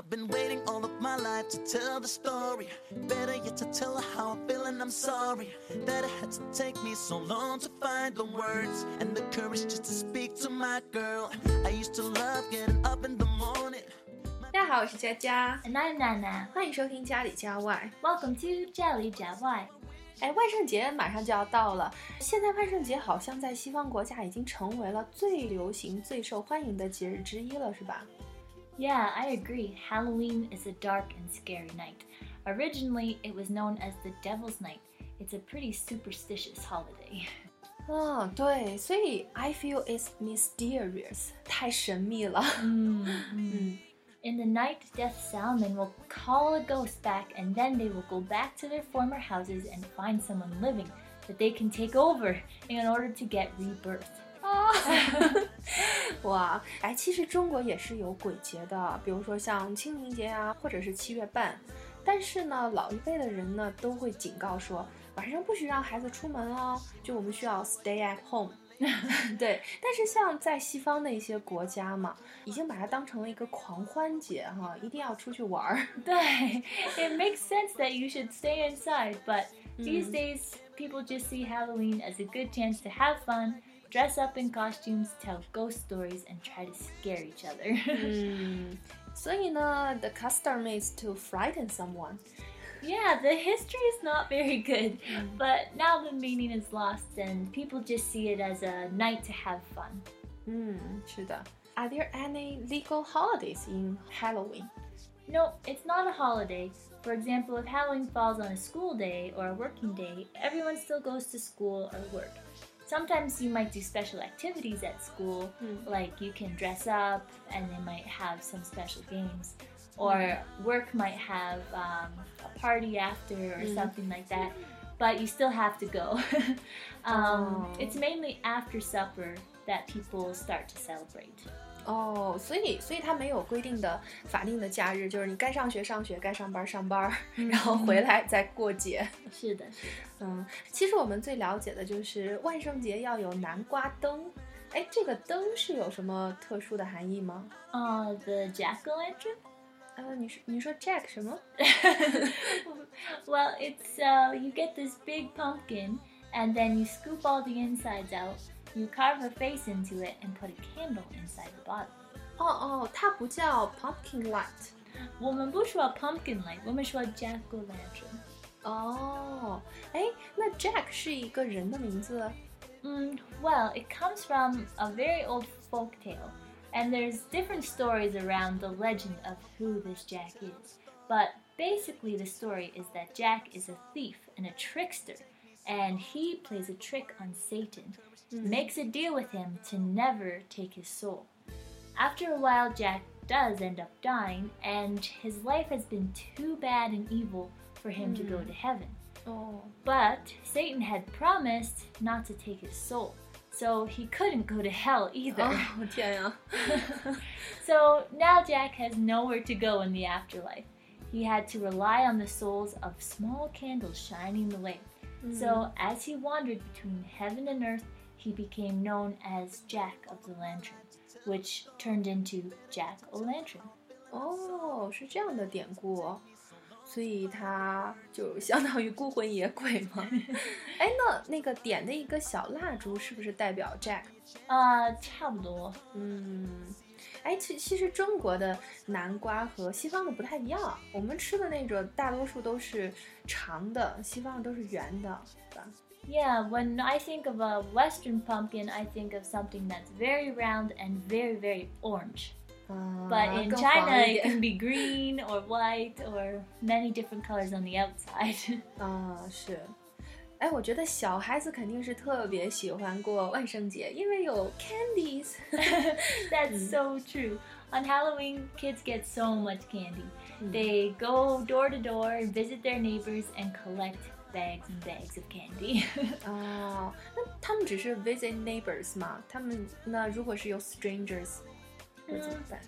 I've been waiting all of my life to tell the story. Better yet to tell her how I'm feeling. I'm sorry that it had to take me so long to find the words and the courage just to speak to my girl. I used to love getting up in the morning. 大家好，我是佳佳，And I'm Nana. 欢迎收听家里家外。Welcome to 家里家外。哎，万圣节马上就要到了，现在万圣节好像在西方国家已经成为了最流行、最受欢迎的节日之一了，是吧？Yeah, I agree. Halloween is a dark and scary night. Originally, it was known as the Devil's Night. It's a pretty superstitious holiday. Oh, 嗯、哦，对，所以 I feel it's mysterious，太神秘了。嗯嗯。In the night, death Samhain will call a ghost back, and then they will go back to their former houses and find someone living that they can take over in order to get rebirth. Ah. 哇，哎，其实中国也是有鬼节的，比如说像清明节啊，或者是七月半。但是呢，老一辈的人呢都会警告说，晚上不许让孩子出门哦，就我们需要 stay at home。对，但是像在西方的一些国家嘛，已经把它当成了一个狂欢节哈，一定要出去玩儿。对 it makes sense that you should stay inside, but these Mm. days people just see Halloween as a good chance to have fun, dress up in costumes, tell ghost stories, and try to scare each other. mm. So you know, the custom is to frighten someone. Yeah, the history is not very good, mm. but now the meaning is lost and people just see it as a night to have fun. Mm, 是的. Are there any legal holidays in Halloween? No, it's not a holiday. For example, if Halloween falls on a school day or a working day, everyone still goes to school or work. Sometimes you might do special activities at school, like you can dress up and they might have some special games. Or work might have um, a party after or something like that, but you still have to go. um, Oh. It's mainly after supper that people start to celebrate. 哦，所以，所以它没有规定的法定的假日，就是你该上学上学，该上班上班，然后回来再过节。是的，是。嗯，其实我们最了解的就是万圣节要有南瓜灯，哎，这个灯是有什么特殊的含义吗？哦，the jack o' lantern。呃，你说你说 jack 什么？Well, it's uh, you get this big pumpkin and then you scoop all the insides out. You carve a face into it and put a candle inside the bottom. 哦哦，它不叫 pumpkin light。我们不说 pumpkin light，我们说 jack o' lantern. 哦，哎，那 Jack 是一个人的名字。 Mm, well, it comes from a very old folk tale, and there's different stories around the legend of who this Jack is. But basically, the story is that Jack is a thief and a trickster, and he plays a trick on Satan, mm-hmm. makes a deal with him to never take his soul. After a while, Jack does end up dying, and his life has been too bad and evil for him mm. to go mm. to heaven. Oh. But Satan had promised not to take his soul, so he couldn't go to hell either. Oh, so now Jack has nowhere to go in the afterlife. He had to rely on the souls of small candles shining the way. So as he wandered between heaven and earth, he became known as Jack of the Lantern, which turned into Jack o' Lantern. 哦，是这样的典故哦，所以他就相当于孤魂野鬼吗？哎，那那个点的一个小蜡烛是不是代表 Jack？ Uh, 差不多。嗯， 哎，其其实中国的南瓜和西方的不太一样，我们吃的那种大多数都是长的，西方的都是圆的，对吧？Yeah, when I think of a Western pumpkin, I think of something that's very round and very, very orange. 嗯 But in China, it can be green or white or many different colors on the outside. 啊，是。哎，我觉得小孩子肯定是特别喜欢过万圣节，因为有 candies。 That's so true. On Halloween, kids get so much candy. They go door to door, visit their neighbors, and collect bags and bags of candy. 哦，那他们只是 visit neighbors 嘛？他们那如果是有 strangers，那怎么办？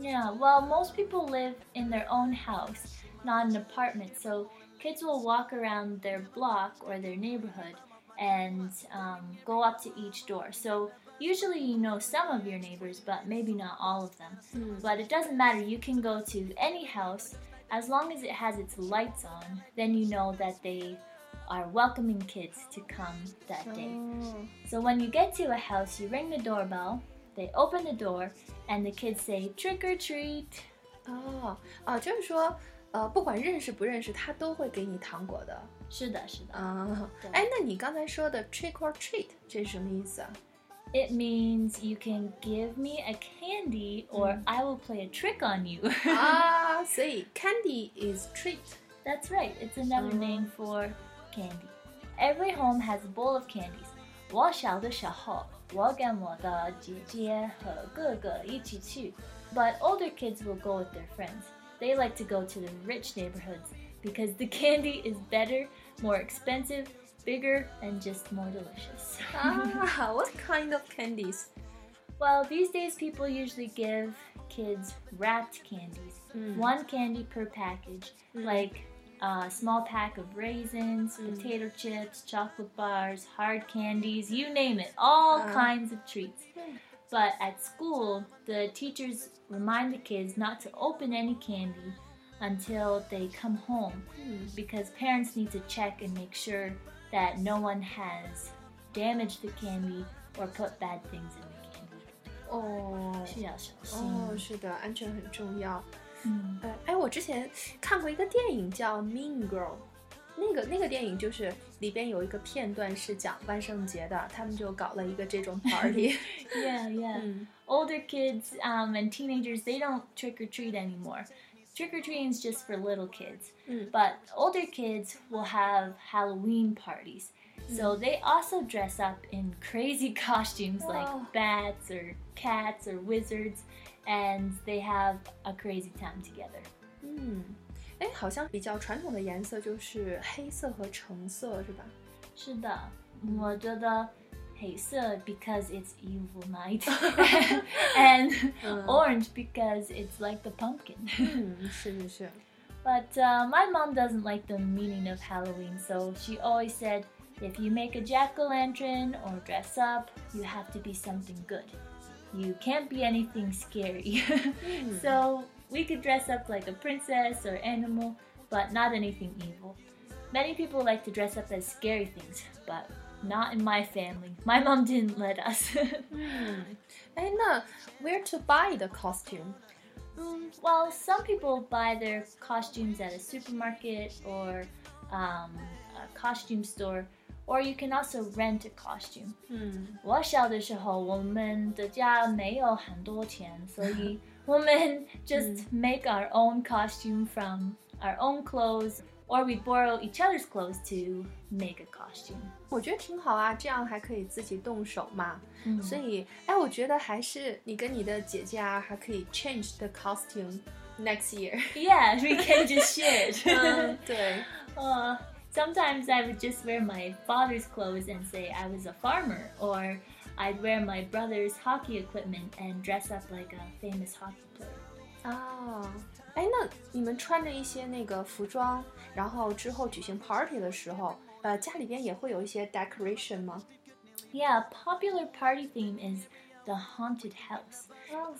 Yeah, well, most people live in their own house, not an apartment, so kids will walk around their block or their neighborhood and um, go up to each door. So Usually, you know some of your neighbors, but maybe not all of them. 嗯 But it doesn't matter, you can go to any house as long as it has its lights on, then you know that they are welcoming kids to come that day. 哦 So when you get to a house, you ring the doorbell, they open the door, and the kids say, Trick or treat. 哦啊，就是说， 呃，不管认识不认识，他都会给你糖果的是的，是的。啊对。哎，那你刚才说的 trick or treat 这是什么意思啊？ It means you can give me a candy or I will play a trick on you. 啊，所以 candy is treat。 That's right, it's another name for candy. Every home has a bowl of candies. 我小的时候，我跟我的姐姐和哥哥一起去。But older kids will go with their friends. They like to go to the rich neighborhoods because the candy is better, more expensive, bigger, and just more delicious. Ah, what kind of candies？Well, these days people usually give kids wrapped candies. Hmm. One candy per package, hmm. like a small pack of raisins, hmm. potato chips, chocolate bars, hard candies, you name it, all Ah. kinds of treats. But at school, the teachers remind the kids not to open any candy until they come home because parents need to check and make sure that no one has damaged the candy or put bad things in the candy. 哦需要小心。哦，是的，安全很重要。嗯呃，哎，我之前看过一个电影叫《Mean Girl》， 那个那个电影就是里边有一个片段是讲万圣节的，他们就搞了一个这种 party。 Yeah, yeah. 嗯 Older kids um, and teenagers, they don't trick or treat anymore. Trick or treating is just for little kids. Mm. But older kids will have Halloween parties. So they also dress up in crazy costumes Wow. like bats or cats or wizards, and they have a crazy time together. 嗯， 哎，好像比较传统的颜色就是黑色和橙色，是吧？是的，我觉得黑色 because it's evil night, and orange because it's like the pumpkin. 嗯，是是是。 But uh, my mom doesn't like the meaning of Halloween, so she always said if you make a jack o' lantern or dress up, you have to be something good. You can't be anything scary. so we could dress up like a princess or animal, but not anything evil. Many people like to dress up as scary things, but not in my family. My mom didn't let us. Hmm. And uh, where to buy the costume? Mm, well, some people buy their costumes at a supermarket or um, a costume store or you can also rent a costume. 嗯我小的时候，我们的家没有很多钱，所以我们 just make our own costume from our own clothes, or we borrow each other's clothes to make a costume. 我觉得挺好啊，这样还可以自己动手嘛。嗯所以，哎，我觉得还是你跟你的姐姐啊，还可以 change the costume next year。 Yeah, we can just share it. 嗯，对。 Uh, sometimes I would just wear my father's clothes and say I was a farmer, or I'd wear my brother's hockey equipment and dress up like a famous hockey player. 哦，哎，那你们穿着一些那个服装，然后之后举行 party 的时候，呃，家里边也会有一些 decoration 吗？ Yeah, a popular party theme is the haunted house.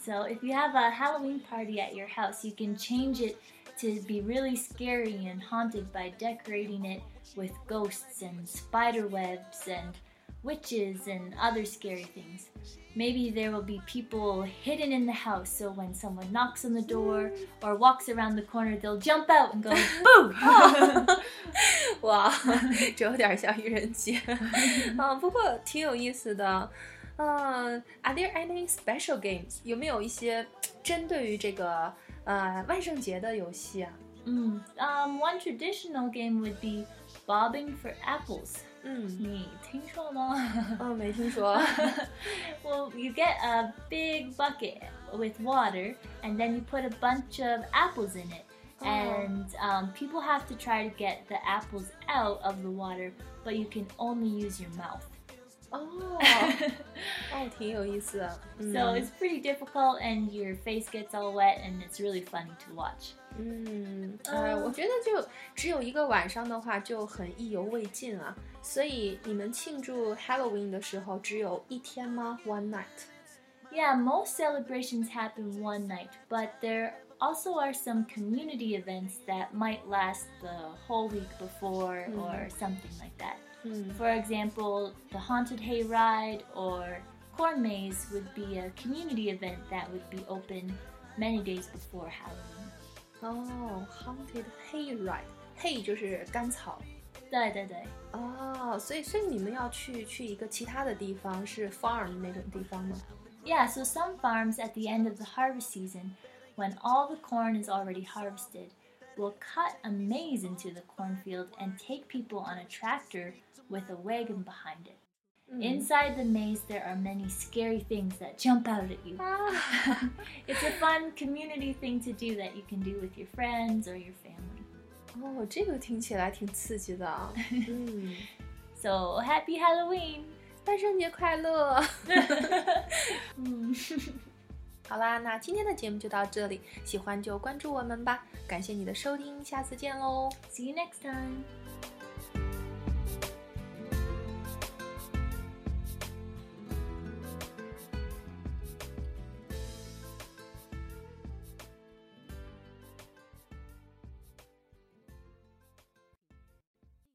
So if you have a Halloween party at your house, you can change it to be really scary and haunted by decorating it with ghosts and spider webs and witches and other scary things. Maybe there will be people hidden in the house, so when someone knocks on the door or walks around the corner, they'll jump out and go, boo! 哇，这有点像愚人节，啊，不过挺有意思的。嗯、a r e there any special games？有没有一些针对于这个 呃万圣节的游戏啊？ Mm, um, one traditional game would be bobbing for apples. 嗯，你听说吗？哦，没听说。 well, you get a big bucket with water, and then you put a bunch of apples in it. Oh. And um, people have to try to get the apples out of the water, but you can only use your mouth. 哦，哦，挺有意思。 So it's pretty difficult, and your face gets all wet, and it's really funny to watch. 嗯，呃，嗯我觉得就只有一个晚上的话，就很意犹未尽啊。所以你们庆祝 Halloween 的时候只有一天吗？One night？ Yeah, most celebrations happen one night, but there also are some community events that might last the whole week before or something like that. 嗯 For example, the haunted hayride or corn maze would be a community event that would be open many days before Halloween. 哦，Haunted Hayride，Hay 就是甘草。对对对。哦，所以所以你们要去去一个其他的地方，是 farm 那种地方吗？ Yeah, so some farms at the end of the harvest season, when all the corn is already harvested, will cut a maze into the cornfield and take people on a tractor with a wagon behind it. Inside the maze, there are many scary things that jump out at you. 啊， It's a fun community thing to do that you can do with your friends or your family. 哦，这个听起来挺刺激的啊。嗯， So, happy Halloween! 万圣节快乐！ Mm. 好啦，那今天的节目就到这里，喜欢就关注我们吧。感谢你的收听，下次见喽。See you next time!